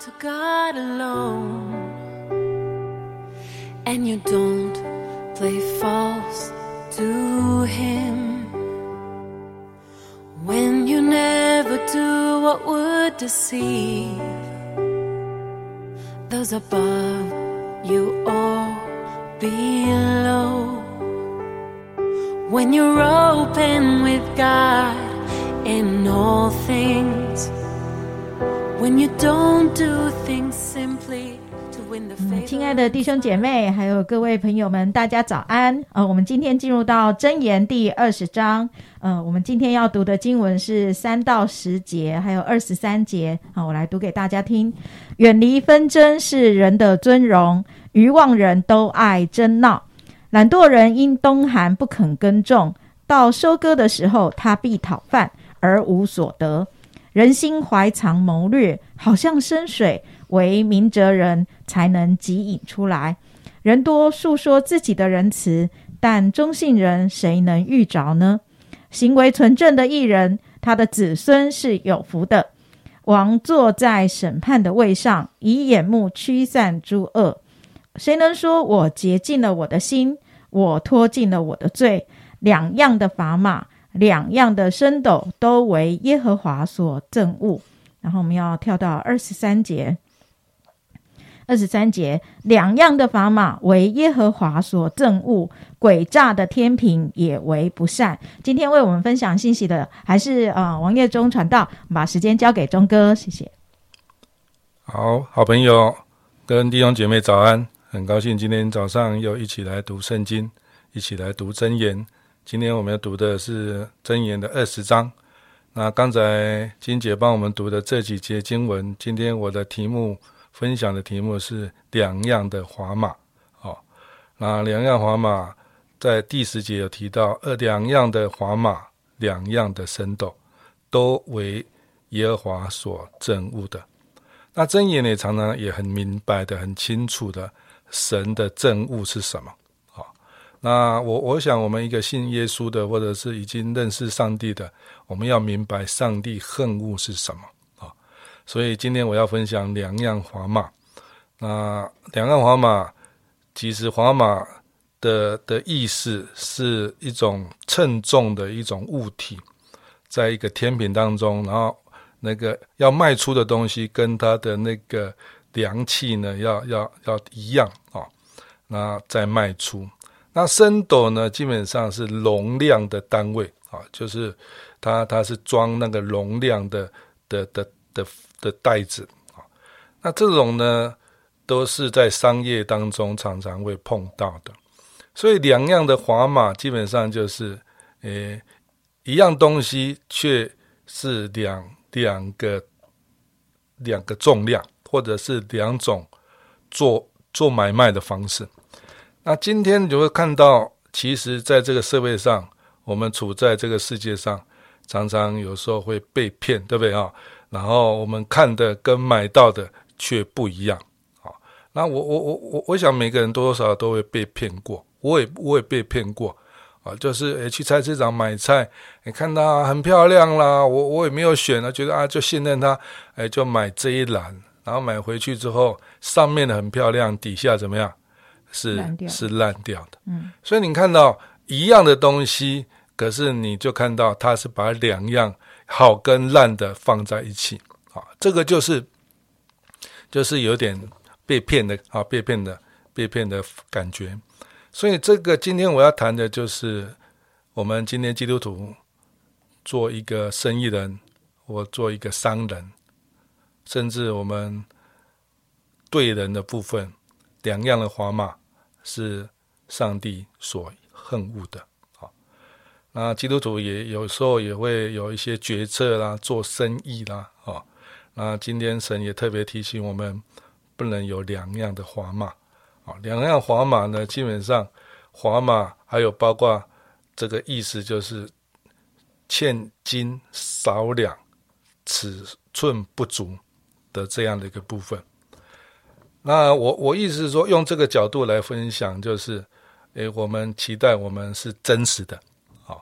to God alone. And you don't play false to Him. When you never do what would deceive those above you or below. When you're open with God in all things. 亲爱的弟兄姐妹，还有各位朋友们，大家早安。呃，我们今天进入到箴言第二十章。呃，我们今天要读的经文是三到十节，还有二十三节。好，我来读给大家听。远离纷争是人的尊荣，愚妄人都爱争闹。懒惰人因冬寒不肯耕种，到收割的时候，他必讨饭而无所得。人心怀藏谋略，好像深水，唯明哲人才能汲引出来。人多述说自己的仁慈，但忠信人谁能遇着呢？行为纯正的艺人，他的子孙是有福的。王坐在审判的位上，以眼目驱散诸恶。谁能说我洁净了我的心，我脱尽了我的罪？两样的砝码，两样的升斗，都为耶和华所憎恶。然后我们要跳到二十三节。二十三节，两样的砝码为耶和华所憎恶，诡诈的天平也为不善。今天为我们分享信息的还是呃王业忠传道，把时间交给忠哥，谢谢。好好朋友跟弟兄姐妹早安，很高兴今天早上又一起来读圣经，一起来读真言。今天我们要读的是箴言的二十章。那刚才金姐帮我们读的这几节经文，今天我的题目分享的题目是两样的砝码。哦，那两样砝码在第十节有提到，呃，两样的砝码，两样的神斗，都为耶和华所憎恶的。那箴言呢常常也很明白的、很清楚的，神的憎恶是什么？那我我想，我们一个信耶稣的，或者是已经认识上帝的，我们要明白上帝恨恶是什么啊。所以今天我要分享两样砝码。那两样砝码，其实砝码的的意思是一种称重的一种物体，在一个天平当中，然后。那个要卖出的东西跟它的那个量器呢，要要要一样啊、哦，那再卖出。那升斗呢，基本上是容量的单位啊、就是它它是装那个容量的的的的的袋子啊、那这种呢，都是在商业当中常常会碰到的。所以两样的砝码基本上就是，诶，一样东西却是两。两个两个重量，或者是两种做做买卖的方式。那今天你就会看到，其实在这个社会上，我们处在这个世界上，常常有时候会被骗，对不对啊？然后我们看的跟买到的却不一样。啊，那我我我我我想每个人多多少少都会被骗过，我也我也被骗过。啊，就是诶，去菜市场买菜，你看它很漂亮啦，我我也没有选啊，觉得啊就信任它，诶，就买这一篮，然后买回去之后，上面的很漂亮，底下怎么样？是是烂掉的。嗯，所以你看到一样的东西，可是你就看到它是把两样好跟烂的放在一起，啊，这个就是就是有点被骗的啊，被骗的被骗的感觉。所以，这个今天我要谈的就是，我们今天基督徒做一个生意人，我做一个商人，甚至我们对人的部分，两样的砝码是上帝所恨恶的。好，那基督徒也有时候也会有一些决策啦，做生意啦，啊，那今天神也特别提醒我们，不能有两样的砝码。啊，两样砝码呢，基本上砝码还有包括这个意思，就是欠斤少两、尺寸不足的这样的一个部分。那我我意思是说，用这个角度来分享，就是，诶，我们期待我们是真实的，啊，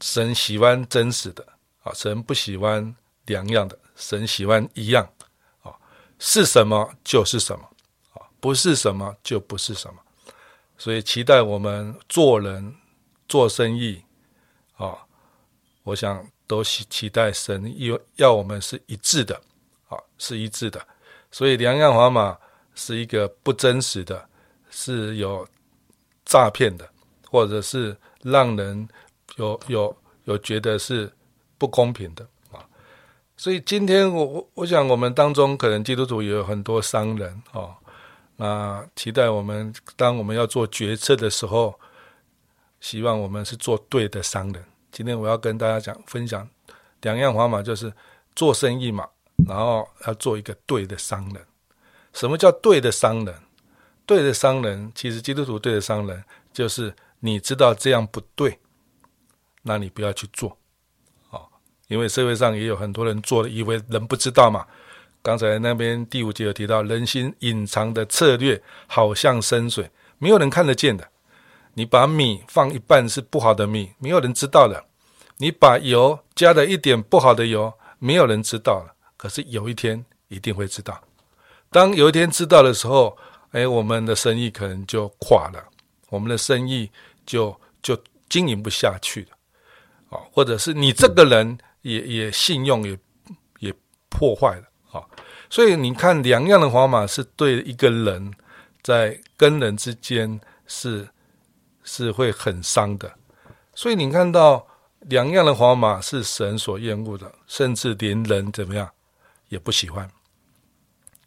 神喜欢真实的，啊，神不喜欢两样的，神喜欢一样，啊是什么就是什么，啊，不是什么就不是什么。所以期待我们做人、做生意，啊，我想都期期待神要要我们是一致的，啊，是一致的。所以两样砝码是一个不真实的，是有诈骗的，或者是让人有有有觉得是不公平的啊。所以今天我我我想我们当中可能基督徒也有很多商人哦。那期待我们，当我们要做决策的时候，希望我们是做对的商人。今天我要跟大家讲分享两样砝码，就是做生意嘛，然后要做一个对的商人。什么叫对的商人？对的商人，其实基督徒对的商人，就是你知道这样不对，那你不要去做，哦，因为社会上也有很多人做了，以为人不知道嘛。刚才那边第五节有提到，人心隐藏的策略好像深水，没有人看得见的。你把米放一半是不好的米，没有人知道的。你把油加了一点不好的油，没有人知道了。可是有一天一定会知道。当有一天知道的时候，哎，我们的生意可能就垮了，我们的生意就就经营不下去了。啊，或者是你这个人也也信用也也破坏了啊。所以你看，两样的砝码是对一个人在跟人之间是是会很伤的。所以你看到两样的砝码是神所厌恶的，甚至连人怎么样也不喜欢。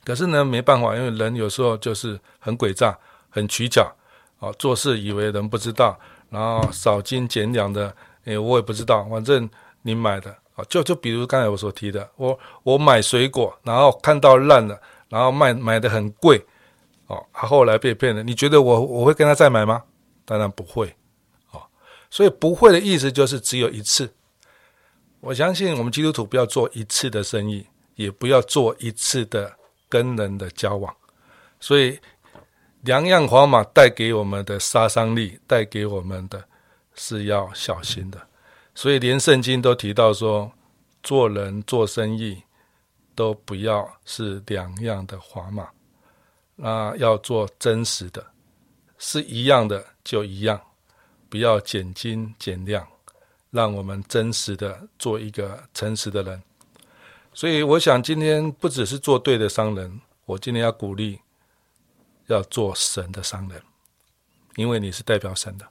可是呢，没办法，因为人有时候就是很诡诈、很取巧啊，做事以为人不知道，然后少斤减两的，哎，我也不知道，反正你买的。啊，就就比如刚才我所提的，我我买水果，然后看到烂了，然后卖买的很贵，哦，他后来被骗了。你觉得我我会跟他再买吗？当然不会，哦，所以不会的意思就是只有一次。我相信我们基督徒不要做一次的生意，也不要做一次的跟人的交往。所以两样砝码带给我们的杀伤力，带给我们的是要小心的。所以连圣经都提到说，做人做生意都不要是两样的砝码，那要做真实的，是一样的就一样，不要减斤减量，让我们真实的做一个诚实的人。所以我想今天不只是做对的商人，我今天要鼓励要做神的商人，因为你是代表神的。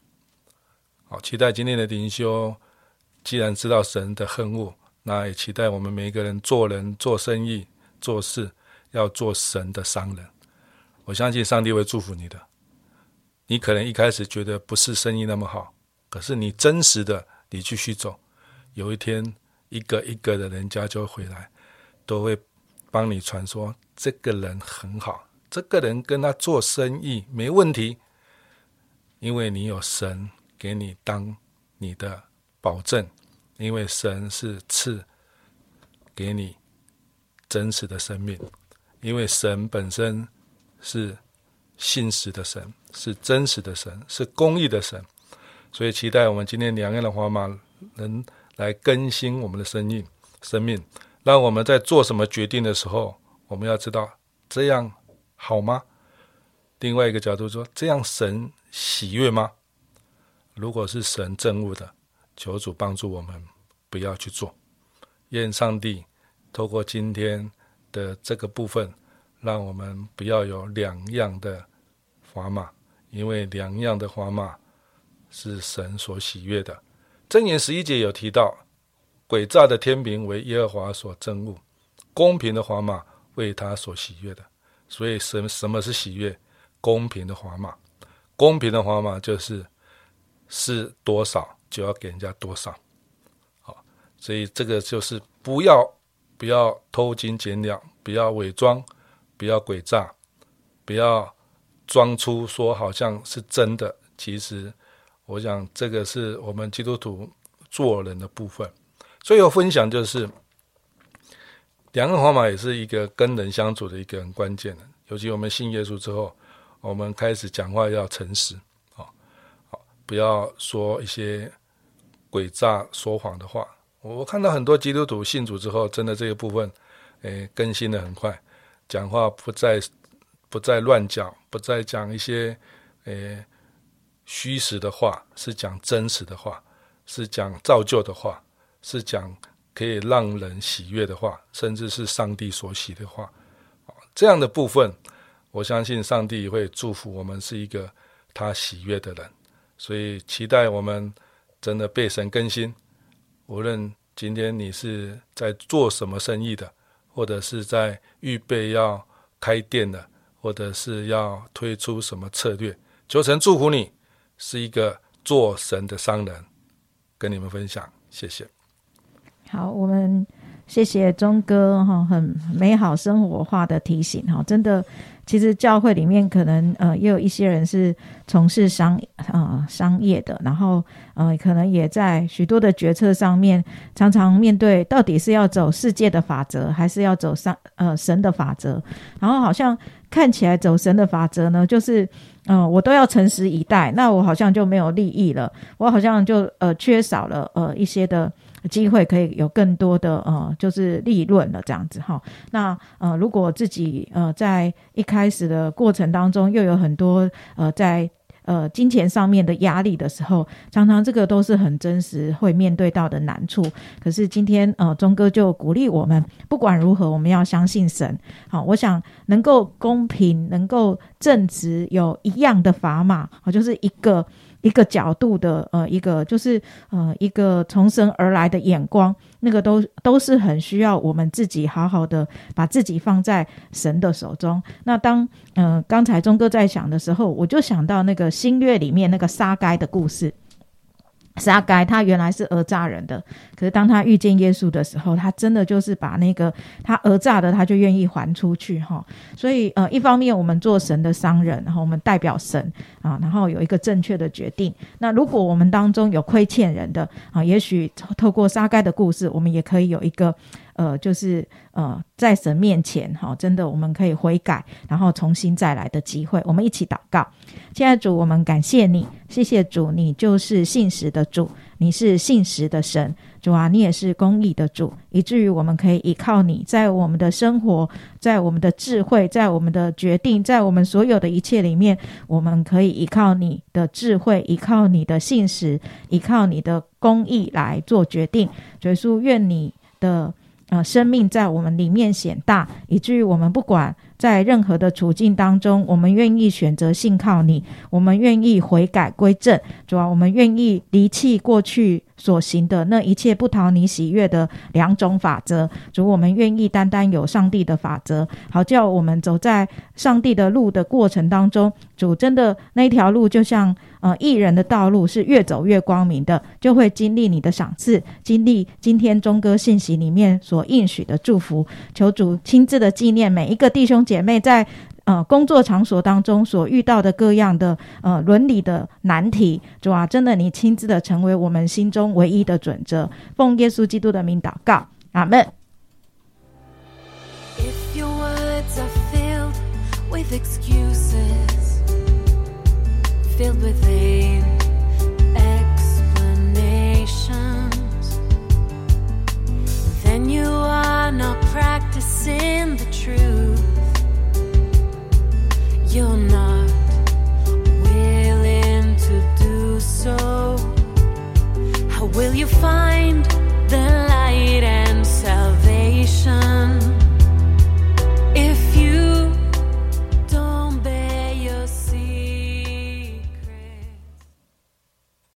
好，期待今天的灵修。既然知道神的恨恶，那也期待我们每一个人做人、做生意、做事，要做神的商人。我相信上帝会祝福你的。你可能一开始觉得不是生意那么好，可是你真实的，你继续走，有一天一个一个的人家就会回来，都会帮你传说这个人很好，这个人跟他做生意没问题，因为你有神给你当你的保证。因为神是赐给你真实的生命，因为神本身是信实的神，是真实的神，是公义的神，所以期待我们今天两样的砝码能来更新我们的生命，生命，让我们在做什么决定的时候，我们要知道这样好吗？另外一个角度说，这样神喜悦吗？如果是神憎恶的。求主帮助我们，不要去做。愿上帝透过今天的这个部分，让我们不要有两样的砝码，因为两样的砝码是神所喜悦的。箴言十一节有提到，诡诈的天平为耶和华所憎恶，公平的砝码为他所喜悦的。所以，什什么是喜悦？公平的砝码，公平的砝码就是是多少。就要给人家多少，好，所以这个就是不要不要偷斤减两，不要伪装，不要诡诈，不要装出说好像是真的。其实，我想这个是我们基督徒做人的部分。最后分享就是，两个砝码也是一个跟人相处的一个很关键的。尤其我们信耶稣之后，我们开始讲话要诚实。啊，好不要说一些诡诈说谎的话。我看到很多基督徒信主之后，真的这个部分，诶，更新的很快。讲话不再不再乱讲，不再讲一些诶虚实的话，是讲真实的话，是讲造就的话，是讲可以让人喜悦的话，甚至是上帝所喜的话。这样的部分，我相信上帝会祝福我们是一个他喜悦的人。所以期待我们真的被神更新。无论今天你是在做什么生意的，或者是在预备要开店的，或者是要推出什么策略，求神祝福你是一个做神的商人。跟你们分享，谢谢。好，我们谢谢钟哥哈，很美好生活化的提醒哈，真的。其实教会里面可能呃也有一些人是从事商啊商业的，然后呃可能也在许多的决策上面常常面对到底是要走世界的法则，还是要走上呃神的法则？然后好像看起来走神的法则呢，就是嗯我都要诚实以待，那我好像就没有利益了，我好像就呃缺少了呃一些的。机会可以有更多的呃，就是利润了这样子哈。那呃，如果自己呃在一开始的过程当中又有很多呃在呃金钱上面的压力的时候，常常这个都是很真实会面对到的难处。可是今天呃，钟哥就鼓励我们，不管如何，我们要相信神。好，我想能够公平、能够正直，有一样的砝码，好，就是一个。一个角度的呃，一个就是呃，一个从神而来的眼光，那个都都是很需要我们自己好好的把自己放在神的手中。那当嗯，刚才钟哥在想的时候，我就想到那个新月里面那个杀该的故事。沙该他原来是讹诈人的，可是当他遇见耶稣的时候，他真的就是把那个他讹诈的，他就愿意还出去哈。所以呃，一方面我们做神的商人，然后我们代表神啊，然后有一个正确的决定。那如果我们当中有亏欠人的啊，也许透过沙该的故事，我们也可以有一个。呃，就是呃，在神面前，哈，真的我们可以悔改，然后重新再来的机会。我们一起祷告，亲爱主，我们感谢你，谢谢主，你就是信实的主，你是信实的神，主啊，你也是公义的主，以至于我们可以依靠你，在我们的生活，在我们的智慧，在我们的决定，在我们所有的一切里面，我们可以依靠你的智慧，依靠你的信实，依靠你的公义来做决定。耶稣，愿你的。呃，生命在我们里面显大，以至于我们不管在任何的处境当中，我们愿意选择信靠你，我们愿意悔改归正，主啊，我们愿意离弃过去所行的那一切不讨你喜悦的两种法则，主，我们愿意单单有上帝的法则，好叫我们走在上帝的路的过程当中，主真的那条路就像。呃，艺人的道路是越走越光明的，就会经历你的赏赐，经历今天钟哥信息里面所应许的祝福。求主亲自的纪念每一个弟兄姐妹在呃工作场所当中所遇到的各样的呃伦理的难题，主啊，真的你亲自的成为我们心中唯一的准则。奉耶稣基督的名祷告，阿门。filled with vain explanations, then you are not practicing the you find?